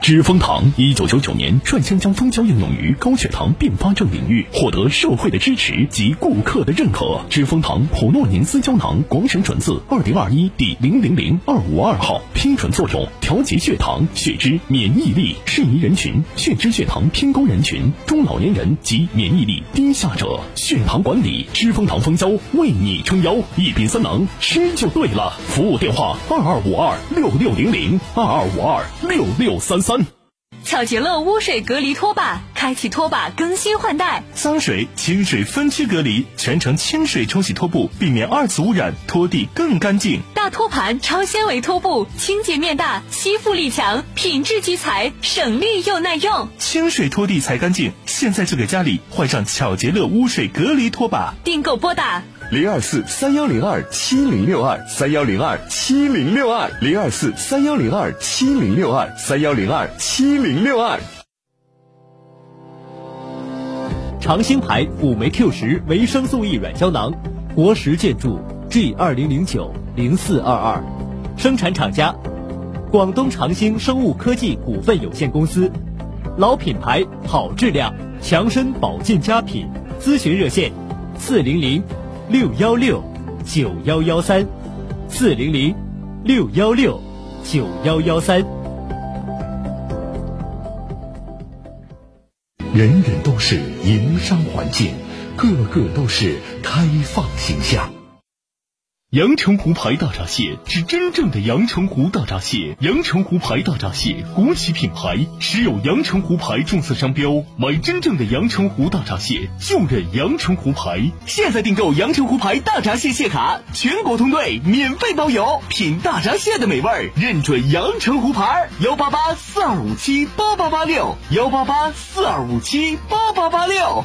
知蜂堂一九九九年率先将蜂胶应用于高血糖并发症领域，获得社会的支持及顾客的认可。知蜂堂普诺宁斯胶囊广审准字二零二一第零零零二五二号，批准作用：调节血糖、血脂、免疫力，适宜人群：血脂、血糖偏高人群、中老年人及免疫力低下者。血糖管理，知蜂堂蜂胶为你撑腰，一品三能，吃就对了。服务电话：二二五二六六零零二二五二六六三三。巧洁乐污水隔离拖把，开启拖把更新换代。脏水、清水分区隔离，全程清水冲洗拖布，避免二次污染，拖地更干净。大托盘超纤维拖布，清洁面大，吸附力强，品质集材，省力又耐用。清水拖地才干净，现在就给家里换上巧洁乐污水隔离拖把。订购拨打。零二四三幺零二七零六二三幺零二七零六二零二四三幺零二七零六二三幺零二七零六二。长兴牌辅酶 Q 十维生素 E 软胶囊，国食建筑 G 二零零九零四二二，生产厂家广东长兴生物科技股份有限公司，老品牌好质量，强身保健佳品，咨询热线四零零。六幺六九幺幺三，四零零六幺六九幺幺三。人人都是营商环境，个个都是开放形象。阳澄湖牌大闸蟹是真正的阳澄湖大闸蟹，阳澄湖牌大闸蟹国企品牌，持有阳澄湖牌注册商标，买真正的阳澄湖大闸蟹就认阳澄湖牌。现在订购阳澄湖牌大闸蟹蟹卡，全国通兑，免费包邮，品大闸蟹的美味，认准阳澄湖牌。幺八八四二五七八八八六，幺八八四二五七八八八六。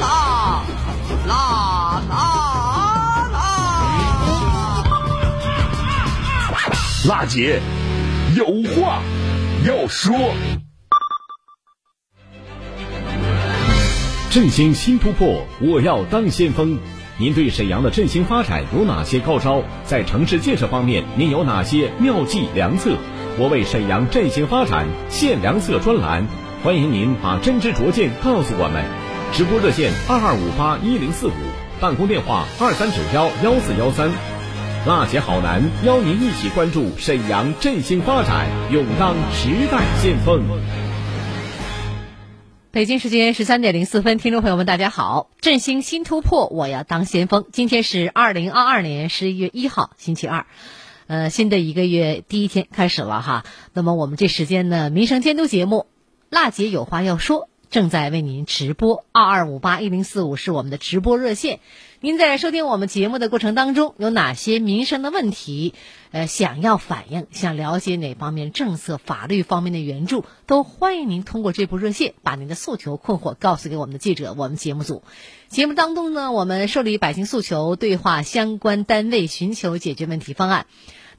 辣姐有话要说。振兴新突破，我要当先锋。您对沈阳的振兴发展有哪些高招？在城市建设方面，您有哪些妙计良策？我为沈阳振兴发展献良策专栏，欢迎您把真知灼见告诉我们。直播热线二二五八一零四五，办公电话二三九幺幺四幺三。辣姐好男邀您一起关注沈阳振兴发展，勇当时代先锋。北京时间十三点零四分，听众朋友们，大家好！振兴新突破，我要当先锋。今天是二零二二年十一月一号，星期二，呃，新的一个月第一天开始了哈。那么我们这时间呢，民生监督节目，辣姐有话要说，正在为您直播。二二五八一零四五是我们的直播热线。您在收听我们节目的过程当中，有哪些民生的问题，呃，想要反映，想了解哪方面政策、法律方面的援助，都欢迎您通过这部热线，把您的诉求、困惑告诉给我们的记者、我们节目组。节目当中呢，我们受理百姓诉求，对话相关单位，寻求解决问题方案。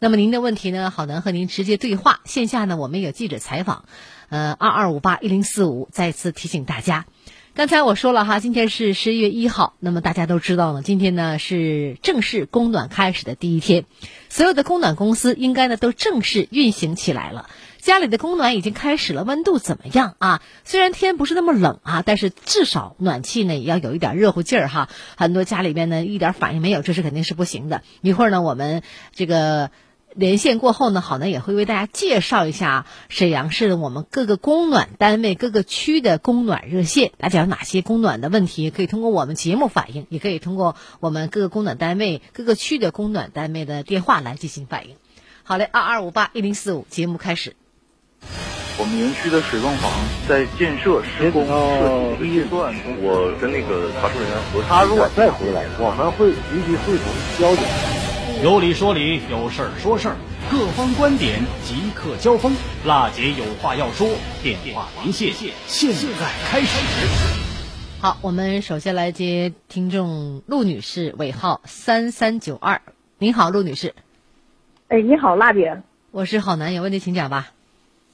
那么您的问题呢，好能和您直接对话。线下呢，我们有记者采访，呃，二二五八一零四五，再次提醒大家。刚才我说了哈，今天是十一月一号，那么大家都知道呢，今天呢是正式供暖开始的第一天，所有的供暖公司应该呢都正式运行起来了。家里的供暖已经开始了，温度怎么样啊？虽然天不是那么冷啊，但是至少暖气呢也要有一点热乎劲儿哈。很多家里边呢一点反应没有，这是肯定是不行的。一会儿呢我们这个。连线过后呢，好呢也会为大家介绍一下沈阳市的我们各个供暖单位、各个区的供暖热线。大家有哪些供暖的问题，可以通过我们节目反映，也可以通过我们各个供暖单位、各个区的供暖单位的电话来进行反映。好嘞，二二五八一零四五，节目开始。我们园区的水泵房在建设施工设计阶段，我跟那个查收人员核他如果再回来，我们会立即会同交警。有理说理，有事儿说事儿，各方观点即刻交锋。辣姐有话要说，电话连线，现在开始。好，我们首先来接听众陆女士，尾号三三九二。您好，陆女士。哎，你好，辣姐。我是好男，友问题请讲吧。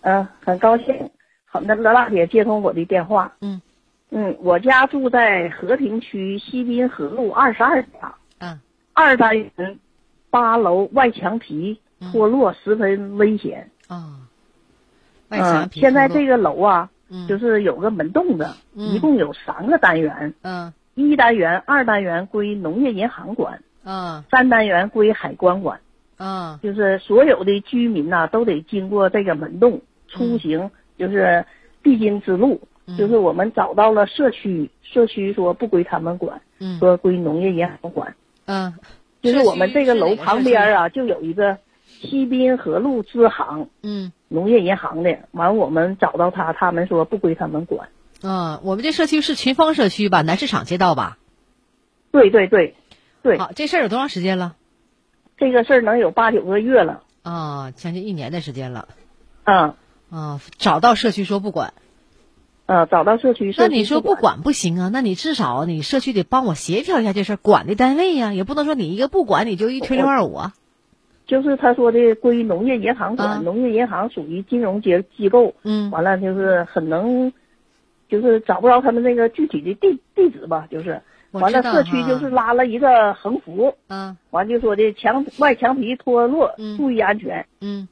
嗯，很高兴，好，那辣姐接通我的电话。嗯嗯，我家住在和平区西滨河路二十二家。嗯。二单元。八楼外墙皮脱落，十分危险啊！嗯，现在这个楼啊，就是有个门洞子，一共有三个单元。嗯，一单元、二单元归农业银行管，嗯，三单元归海关管。嗯，就是所有的居民呐，都得经过这个门洞出行，就是必经之路。就是我们找到了社区，社区说不归他们管，说归农业银行管。嗯。就是我们这个楼旁边啊，就有一个西滨河路支行，嗯，农业银行的。完，我们找到他，他们说不归他们管。嗯，我们这社区是群芳社区吧？南市场街道吧？对对对，对。好，这事儿有多长时间了？这个事儿能有八九个月了。啊，将近一年的时间了。嗯。啊，找到社区说不管。呃，找到社区，那你说不管不行啊？那你至少你社区得帮我协调一下这事儿，管的单位呀，也不能说你一个不管你就一推六二五啊。就是他说的归农业银行管，农业银行属于金融机机构，嗯，完了就是很能，就是找不着他们那个具体的地地址吧，就是。完了社区就是拉了一个横幅，嗯，完就说的墙外墙皮脱落，注意安全，嗯，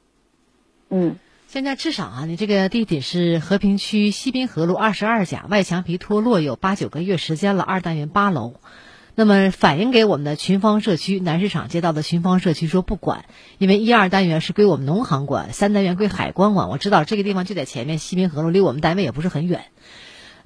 嗯。现在至少啊，你这个地点是和平区西滨河路二十二甲，外墙皮脱落有八九个月时间了，二单元八楼。那么反映给我们的群芳社区南市场街道的群芳社区说不管，因为一二单元是归我们农行管，三单元归海关管。我知道这个地方就在前面，西滨河路离我们单位也不是很远。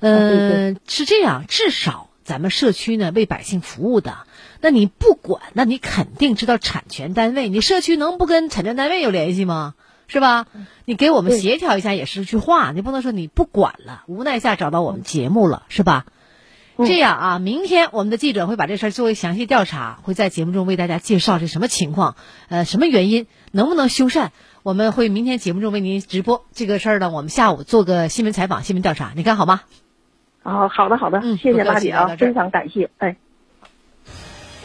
嗯，是这样，至少咱们社区呢为百姓服务的，那你不管，那你肯定知道产权单位，你社区能不跟产权单位有联系吗？是吧？你给我们协调一下也是句话，你不能说你不管了，无奈下找到我们节目了，是吧？这样啊，明天我们的记者会把这事儿作为详细调查，会在节目中为大家介绍这什么情况，呃，什么原因，能不能修缮？我们会明天节目中为您直播这个事儿呢。我们下午做个新闻采访、新闻调查，你看好吗？哦，好的，好的，嗯，谢谢大姐啊，非常感谢，哎。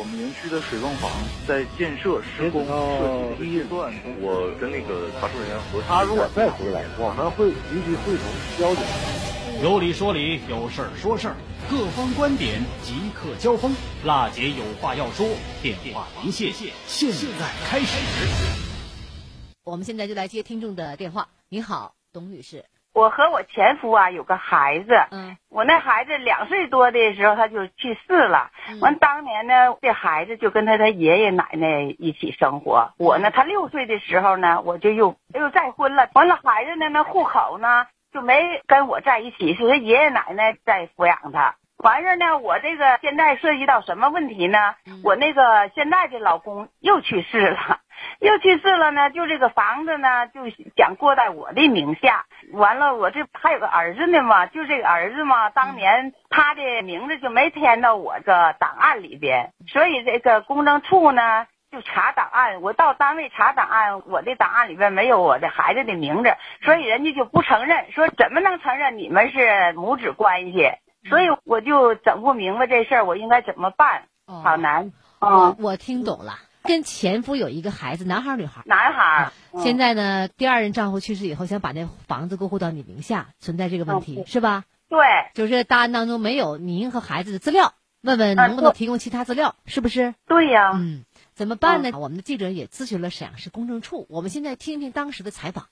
我们园区的水泵房在建设施工设计阶段，我跟那个查收人员核他如果再回来，我们会立即会同交警。有理说理，有事儿说事儿，各方观点即刻交锋。辣姐有话要说，电话连线，现在开始。我们现在就来接听众的电话。你好，董女士。我和我前夫啊有个孩子，嗯，我那孩子两岁多的时候他就去世了，完当年呢这孩子就跟他他爷爷奶奶一起生活，我呢他六岁的时候呢我就又又再婚了，完了孩子呢那户口呢就没跟我在一起，是他爷爷奶奶在抚养他，完事呢我这个现在涉及到什么问题呢？我那个现在的老公又去世了。又去世了呢，就这个房子呢，就想过在我的名下。完了，我这还有个儿子呢嘛，就这个儿子嘛，当年他的名字就没填到我这档案里边，所以这个公证处呢就查档案。我到单位查档案，我的档案里边没有我的孩子的名字，所以人家就不承认，说怎么能承认你们是母子关系？所以我就整不明白这事儿，我应该怎么办？好难。我我听懂了。跟前夫有一个孩子，男孩女孩？男孩。现在呢，第二任丈夫去世以后，想把那房子过户到你名下，存在这个问题是吧？对，就是档案当中没有您和孩子的资料，问问能不能提供其他资料，是不是？对呀。嗯，怎么办呢？我们的记者也咨询了沈阳市公证处，我们现在听听当时的采访。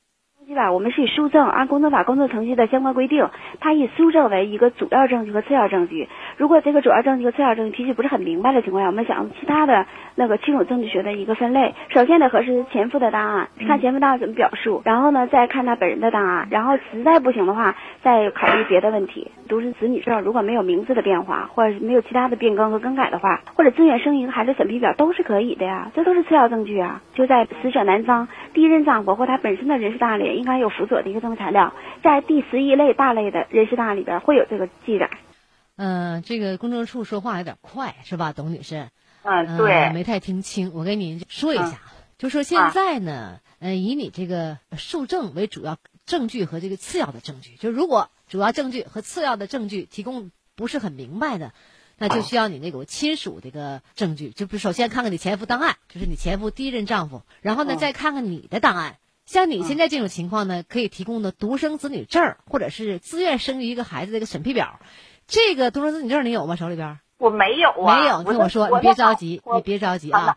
吧？我们是以书证按工作法工作程序的相关规定，它以书证为一个主要证据和次要证据。如果这个主要证据和次要证据提取不是很明白的情况下，我们想用其他的那个亲属证据学的一个分类。首先得核实前夫的档案，看前夫档案怎么表述，然后呢再看他本人的档案，然后实在不行的话再考虑别的问题。独生子女证如果没有名字的变化，或者是没有其他的变更和更改的话，或者自愿生育孩子审批表都是可以的呀，这都是次要证据啊。就在死者男方第一任丈夫或他本身的人事档案里应该有辅佐的一个证明材料，在第十一类大类的人事档案里边会有这个记载。嗯，这个公证处说话有点快，是吧，董女士？嗯，对，没太听清。我跟您说一下，就说现在呢，嗯，以你这个受证为主要证据和这个次要的证据，就如果主要证据和次要的证据提供不是很明白的，那就需要你那个亲属这个证据，就不首先看看你前夫档案，就是你前夫第一任丈夫，然后呢再看看你的档案。像你现在这种情况呢，可以提供的独生子女证或者是自愿生育一个孩子的一个审批表。这个独生子女证你有吗？手里边？我没有啊。没有，听我说，你别着急，你别着急啊。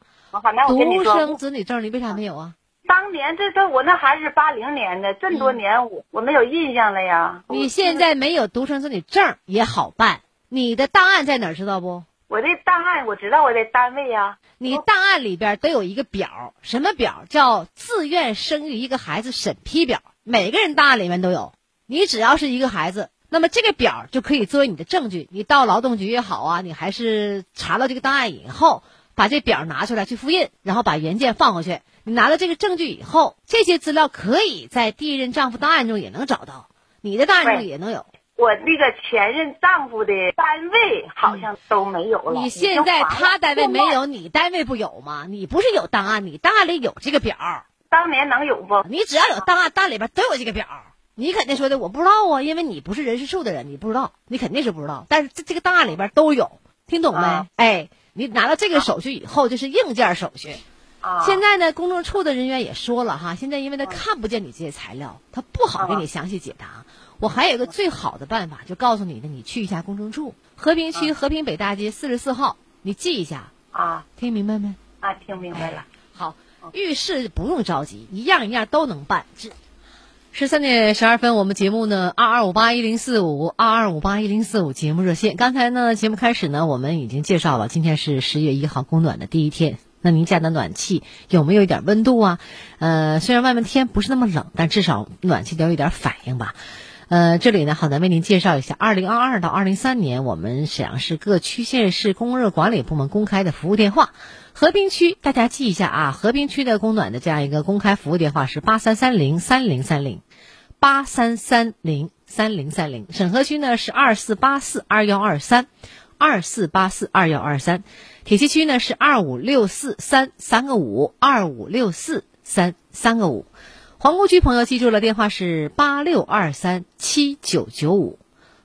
独生子女证你为啥没有啊？当年这这我那孩子是八零年的，这么多年我我没有印象了呀。你现在没有独生子女证也好办，你的档案在哪儿知道不？我这档案我知道，我在单位呀。你档案里边都有一个表，什么表？叫自愿生育一个孩子审批表，每个人档案里面都有。你只要是一个孩子。那么这个表就可以作为你的证据，你到劳动局也好啊，你还是查到这个档案以后，把这表拿出来去复印，然后把原件放回去。你拿到这个证据以后，这些资料可以在第一任丈夫档案中也能找到，你的档案中也能有。我那个前任丈夫的单位好像都没有了。你现在他单位没有，你单位不有吗？你不是有档案，你档案里有这个表。当年能有不？你只要有档案，档案里边都有这个表。你肯定说的我不知道啊，因为你不是人事处的人，你不知道，你肯定是不知道。但是这这个档案里边都有，听懂没？哎，你拿到这个手续以后，就是硬件手续。现在呢，公证处的人员也说了哈，现在因为他看不见你这些材料，他不好给你详细解答。我还有一个最好的办法，就告诉你的，你去一下公证处，和平区和平北大街四十四号，你记一下啊。听明白没？啊，听明白了。好，遇事不用着急，一样一样都能办。这。十三点十二分，我们节目呢，二二五八一零四五，二二五八一零四五节目热线。刚才呢，节目开始呢，我们已经介绍了，今天是十月一号供暖的第一天。那您家的暖气有没有一点温度啊？呃，虽然外面天不是那么冷，但至少暖气得有一点反应吧。呃，这里呢，好，的为您介绍一下，二零二二到二零三年，我们沈阳市各区县市供热管理部门公开的服务电话。和平区，大家记一下啊，和平区的供暖的这样一个公开服务电话是八三三零三零三零，八三三零三零三零。沈河区呢是二四八四二幺二三，二四八四二幺二三。铁西区呢是二五六四三三个五，二五六四三三个五。皇姑区朋友记住了，电话是八六二三七九九五，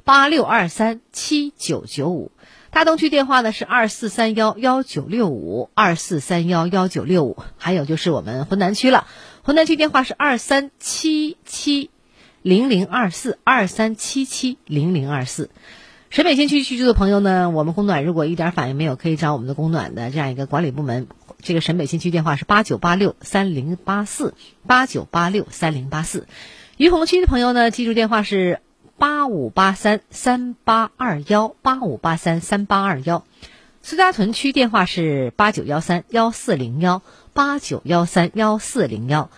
八六二三七九九五。大东区电话呢是二四三幺幺九六五二四三幺幺九六五，还有就是我们浑南区了，浑南区电话是二三七七零零二四二三七七零零二四。沈北新区居住的朋友呢，我们供暖如果一点反应没有，可以找我们的供暖的这样一个管理部门。这个沈北新区电话是八九八六三零八四八九八六三零八四。于洪区的朋友呢，记住电话是。八五八三三八二幺八五八三三八二幺，苏家屯区电话是八九幺三幺四零幺八九幺三幺四零幺。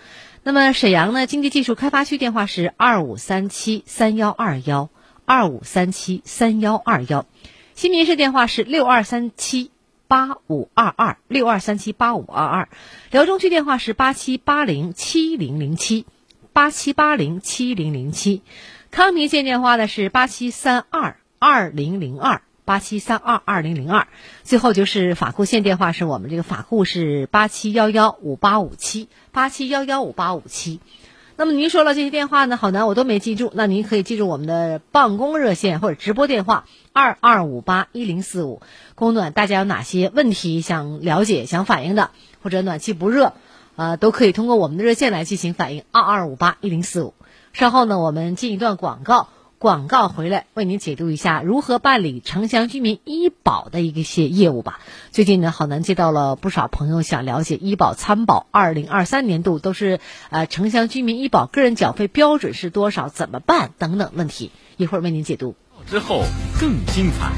那么沈阳呢？经济技术开发区电话是二五三七三幺二幺二五三七三幺二幺。新民市电话是六二三七八五二二六二三七八五二二。辽中区电话是八七八零七零零七八七八零七零零七。康平县电话呢是八七三二二零零二八七三二二零零二，最后就是法库县电话是我们这个法库是八七幺幺五八五七八七幺幺五八五七。那么您说了这些电话呢，好难我都没记住。那您可以记住我们的办公热线或者直播电话二二五八一零四五。供暖大家有哪些问题想了解、想反映的，或者暖气不热，呃，都可以通过我们的热线来进行反映二二五八一零四五。稍后呢，我们进一段广告，广告回来，为您解读一下如何办理城乡居民医保的一些业务吧。最近呢，好男接到了不少朋友想了解医保参保二零二三年度都是呃城乡居民医保个人缴费标准是多少，怎么办等等问题，一会儿为您解读。之后更精彩。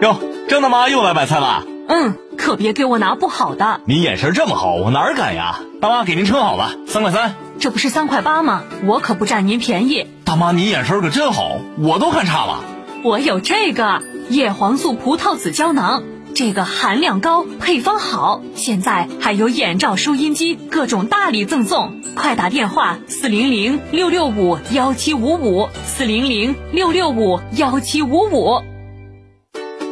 哟，张大妈又来买菜了。嗯，可别给我拿不好的。您眼神这么好，我哪儿敢呀？大妈，给您称好了，三块三。这不是三块八吗？我可不占您便宜。大妈，您眼神可真好，我都看差了。我有这个叶黄素葡萄籽胶囊，这个含量高，配方好，现在还有眼罩、收音机各种大礼赠送。快打电话四零零六六五幺七五五四零零六六五幺七五五。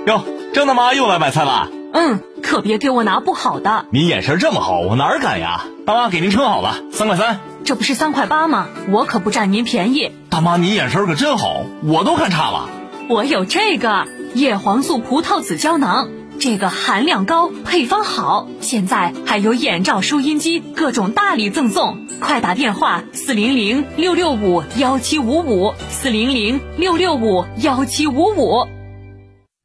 哟，张大妈又来买菜了。嗯，可别给我拿不好的。您眼神这么好，我哪儿敢呀？大妈，给您称好了，三块三。这不是三块八吗？我可不占您便宜。大妈，您眼神可真好，我都看差了。我有这个叶黄素葡萄籽胶囊，这个含量高，配方好，现在还有眼罩、收音机各种大礼赠送。快打电话四零零六六五幺七五五四零零六六五幺七五五。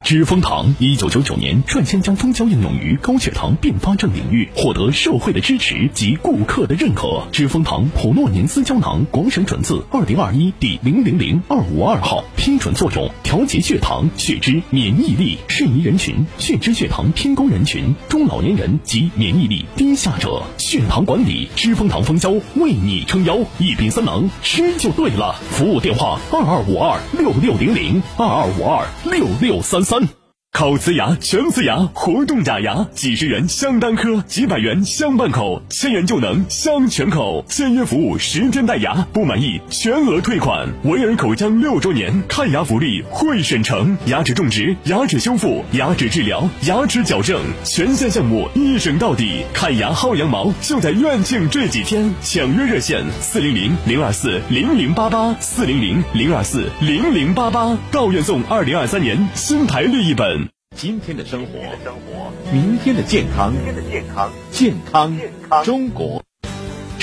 知蜂堂一九九九年率先将蜂胶应用于高血糖并发症领域，获得社会的支持及顾客的认可。知蜂堂普诺宁斯胶囊广审准字二零二一第零零零二五二号，批准作用：调节血糖、血脂、免疫力。适宜人群：血脂、血糖偏高人群、中老年人及免疫力低下者。血糖管理，知蜂堂蜂胶为你撑腰，一饼三能，吃就对了。服务电话：二二五二六六零零二二五二六六三三。phân 烤瓷牙、全瓷牙、活动假牙，几十元镶单颗，几百元镶半口，千元就能镶全口。签约服务十天戴牙，不满意全额退款。维尔口腔六周年看牙福利会审成，牙齿种植、牙齿修复、牙齿治疗、牙齿矫正全线项目一审到底。看牙薅羊毛就在院庆这几天，抢约热线四零零零二四零零八八四零零零二四零零八八，到院送二零二三年新台历一本。今天的生活，明天的健康，健康中国。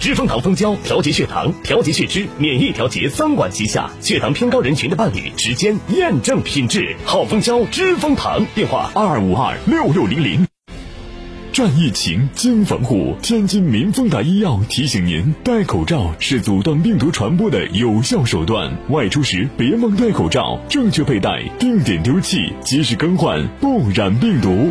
知蜂堂蜂胶调节血糖、调节血脂、免疫调节三管齐下，血糖偏高人群的伴侣，时间验证品质，好蜂胶知蜂堂。电话二二五二六六零零。战疫情，经防护。天津民丰达医药提醒您：戴口罩是阻断病毒传播的有效手段。外出时别忘戴口罩，正确佩戴，定点丢弃，及时更换，不染病毒。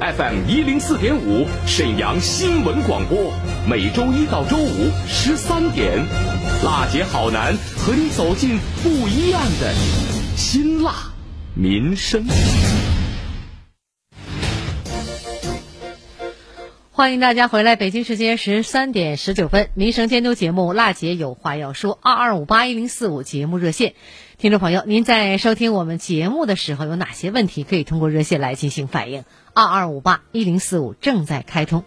FM 一零四点五，沈阳新闻广播，每周一到周五十三点，辣姐好男和你走进不一样的辛辣民生。欢迎大家回来，北京时间十三点十九分，民生监督节目《辣姐有话要说》，二二五八一零四五节目热线，听众朋友，您在收听我们节目的时候，有哪些问题可以通过热线来进行反映？二二五八一零四五正在开通。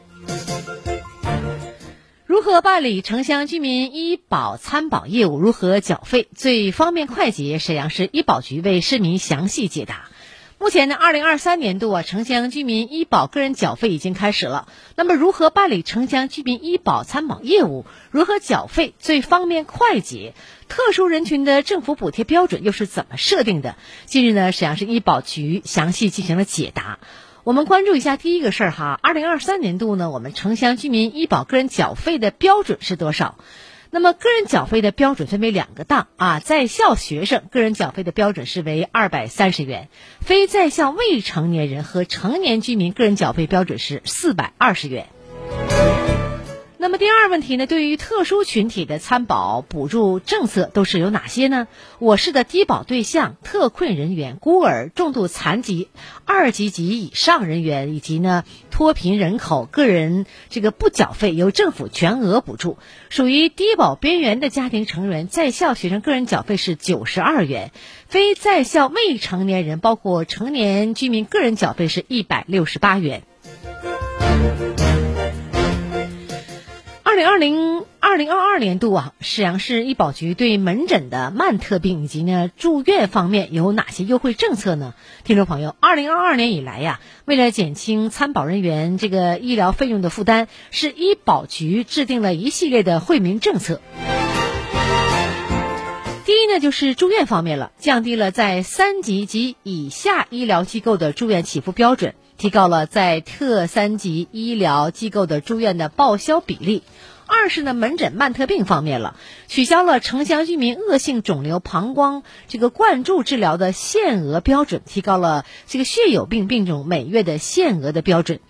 如何办理城乡居民医保参保业务？如何缴费最方便快捷？沈阳市医保局为市民详细解答。目前呢，二零二三年度啊，城乡居民医保个人缴费已经开始了。那么，如何办理城乡居民医保参保业务？如何缴费最方便快捷？特殊人群的政府补贴标准又是怎么设定的？近日呢，沈阳市医保局详细进行了解答。我们关注一下第一个事儿哈，二零二三年度呢，我们城乡居民医保个人缴费的标准是多少？那么个人缴费的标准分为两个档啊，在校学生个人缴费的标准是为二百三十元，非在校未成年人和成年居民个人缴费标准是四百二十元。那么第二问题呢？对于特殊群体的参保补助政策都是有哪些呢？我市的低保对象、特困人员、孤儿、重度残疾、二级及以上人员以及呢脱贫人口个人这个不缴费由政府全额补助。属于低保边缘的家庭成员在校学生个人缴费是九十二元，非在校未成年人包括成年居民个人缴费是一百六十八元。二零二零二零二二年度啊，沈阳市医保局对门诊的慢特病以及呢住院方面有哪些优惠政策呢？听众朋友，二零二二年以来呀，为了减轻参保人员这个医疗费用的负担，市医保局制定了一系列的惠民政策。第一呢，就是住院方面了，降低了在三级及以下医疗机构的住院起付标准。提高了在特三级医疗机构的住院的报销比例。二是呢，门诊慢特病方面了，取消了城乡居民恶性肿瘤膀胱这个灌注治疗的限额标准，提高了这个血友病病种每月的限额的标准。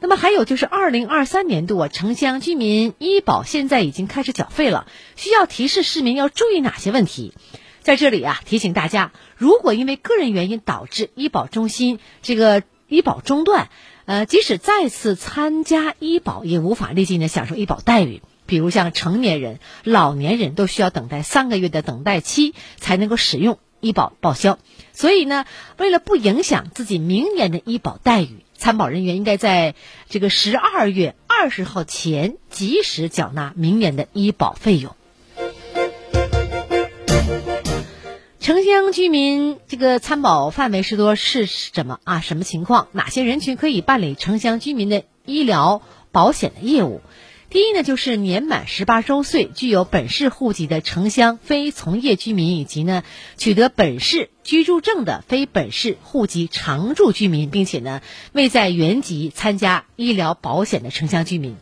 那么还有就是二零二三年度啊，城乡居民医保现在已经开始缴费了，需要提示市民要注意哪些问题？在这里啊，提醒大家，如果因为个人原因导致医保中心这个。医保中断，呃，即使再次参加医保，也无法立即呢享受医保待遇。比如像成年人、老年人都需要等待三个月的等待期才能够使用医保报销。所以呢，为了不影响自己明年的医保待遇，参保人员应该在这个十二月二十号前及时缴纳明年的医保费用。城乡居民这个参保范围是多是什么啊？什么情况？哪些人群可以办理城乡居民的医疗保险的业务？第一呢，就是年满十八周岁、具有本市户籍的城乡非从业居民，以及呢取得本市居住证的非本市户籍常住居民，并且呢未在原籍参加医疗保险的城乡居民。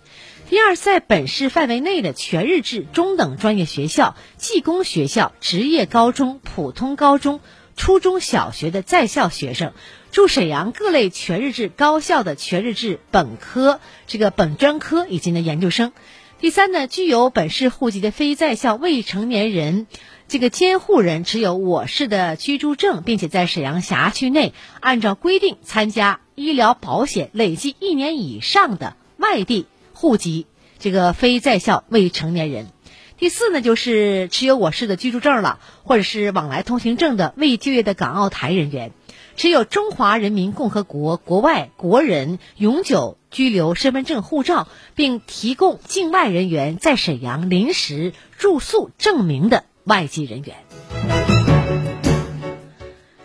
第二，在本市范围内的全日制中等专业学校、技工学校、职业高中、普通高中、初中小学的在校学生，驻沈阳各类全日制高校的全日制本科、这个本专科以及呢研究生。第三呢，具有本市户籍的非在校未成年人，这个监护人持有我市的居住证，并且在沈阳辖区内按照规定参加医疗保险累计一年以上的外地。户籍这个非在校未成年人，第四呢就是持有我市的居住证了，或者是往来通行证的未就业的港澳台人员，持有中华人民共和国国外国人永久居留身份证护照，并提供境外人员在沈阳临时住宿证明的外籍人员。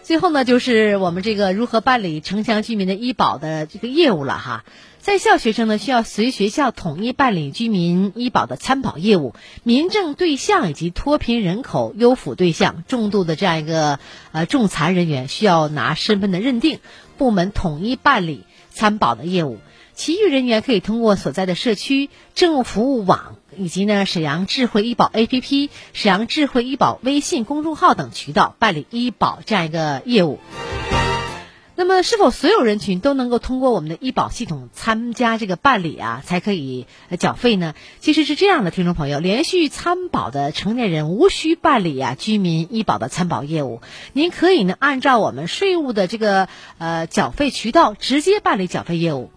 最后呢，就是我们这个如何办理城乡居民的医保的这个业务了哈。在校学生呢，需要随学校统一办理居民医保的参保业务；民政对象以及脱贫人口优抚对象、重度的这样一个呃重残人员，需要拿身份的认定，部门统一办理参保的业务。其余人员可以通过所在的社区政务服务网以及呢沈阳智慧医保 APP、沈阳智慧医保微信公众号等渠道办理医保这样一个业务。那么，是否所有人群都能够通过我们的医保系统参加这个办理啊，才可以缴费呢？其实是这样的，听众朋友，连续参保的成年人无需办理啊居民医保的参保业务，您可以呢按照我们税务的这个呃缴费渠道直接办理缴费业务。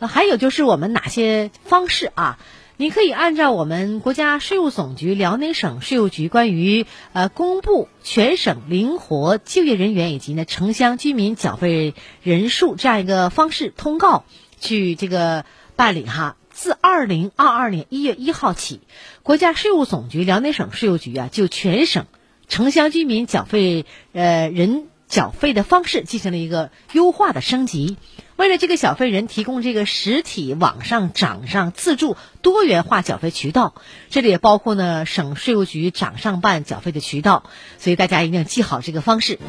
呃，还有就是我们哪些方式啊？你可以按照我们国家税务总局辽宁省税务局关于呃公布全省灵活就业人员以及呢城乡居民缴费人数这样一个方式通告去这个办理哈。自二零二二年一月一号起，国家税务总局辽宁省税务局啊就全省城乡居民缴费呃人。缴费的方式进行了一个优化的升级，为了这个小费人提供这个实体、网上、掌上自助多元化缴费渠道，这里也包括呢省税务局掌上办缴费的渠道，所以大家一定要记好这个方式。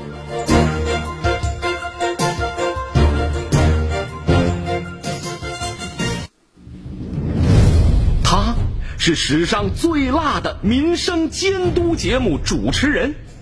他。是史上最辣的民生监督节目主持人。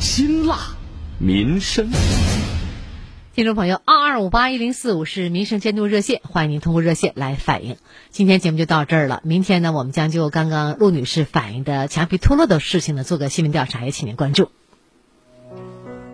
辛辣民生。听众朋友，二二五八一零四五是民生监督热线，欢迎您通过热线来反映。今天节目就到这儿了，明天呢，我们将就刚刚陆女士反映的墙皮脱落的事情呢，做个新闻调查，也请您关注。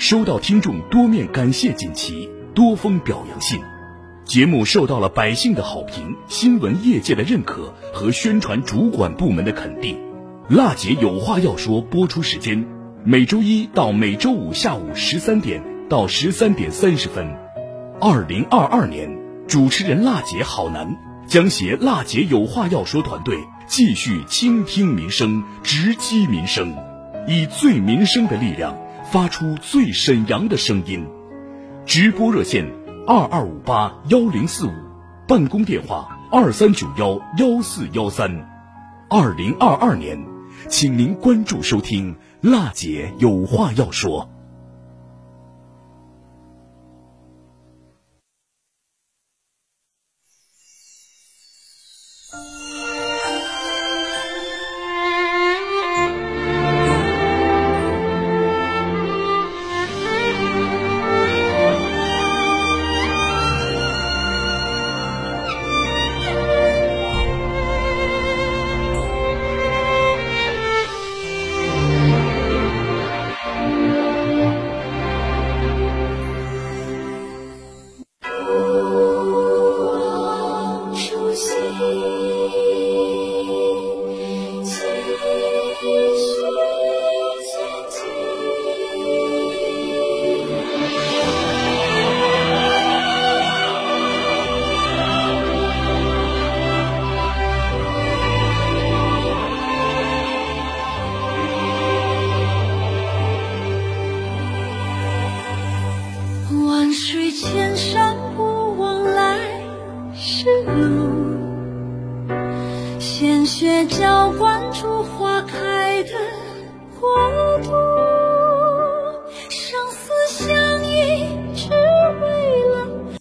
收到听众多面感谢锦旗、多封表扬信，节目受到了百姓的好评、新闻业界的认可和宣传主管部门的肯定。辣姐有话要说，播出时间。每周一到每周五下午十三点到十三点三十分，二零二二年，主持人辣姐好男将携辣姐有话要说团队继续倾听民生，直击民生，以最民生的力量发出最沈阳的声音。直播热线二二五八幺零四五，办公电话二三九幺幺四幺三。二零二二年，请您关注收听。辣姐有话要说。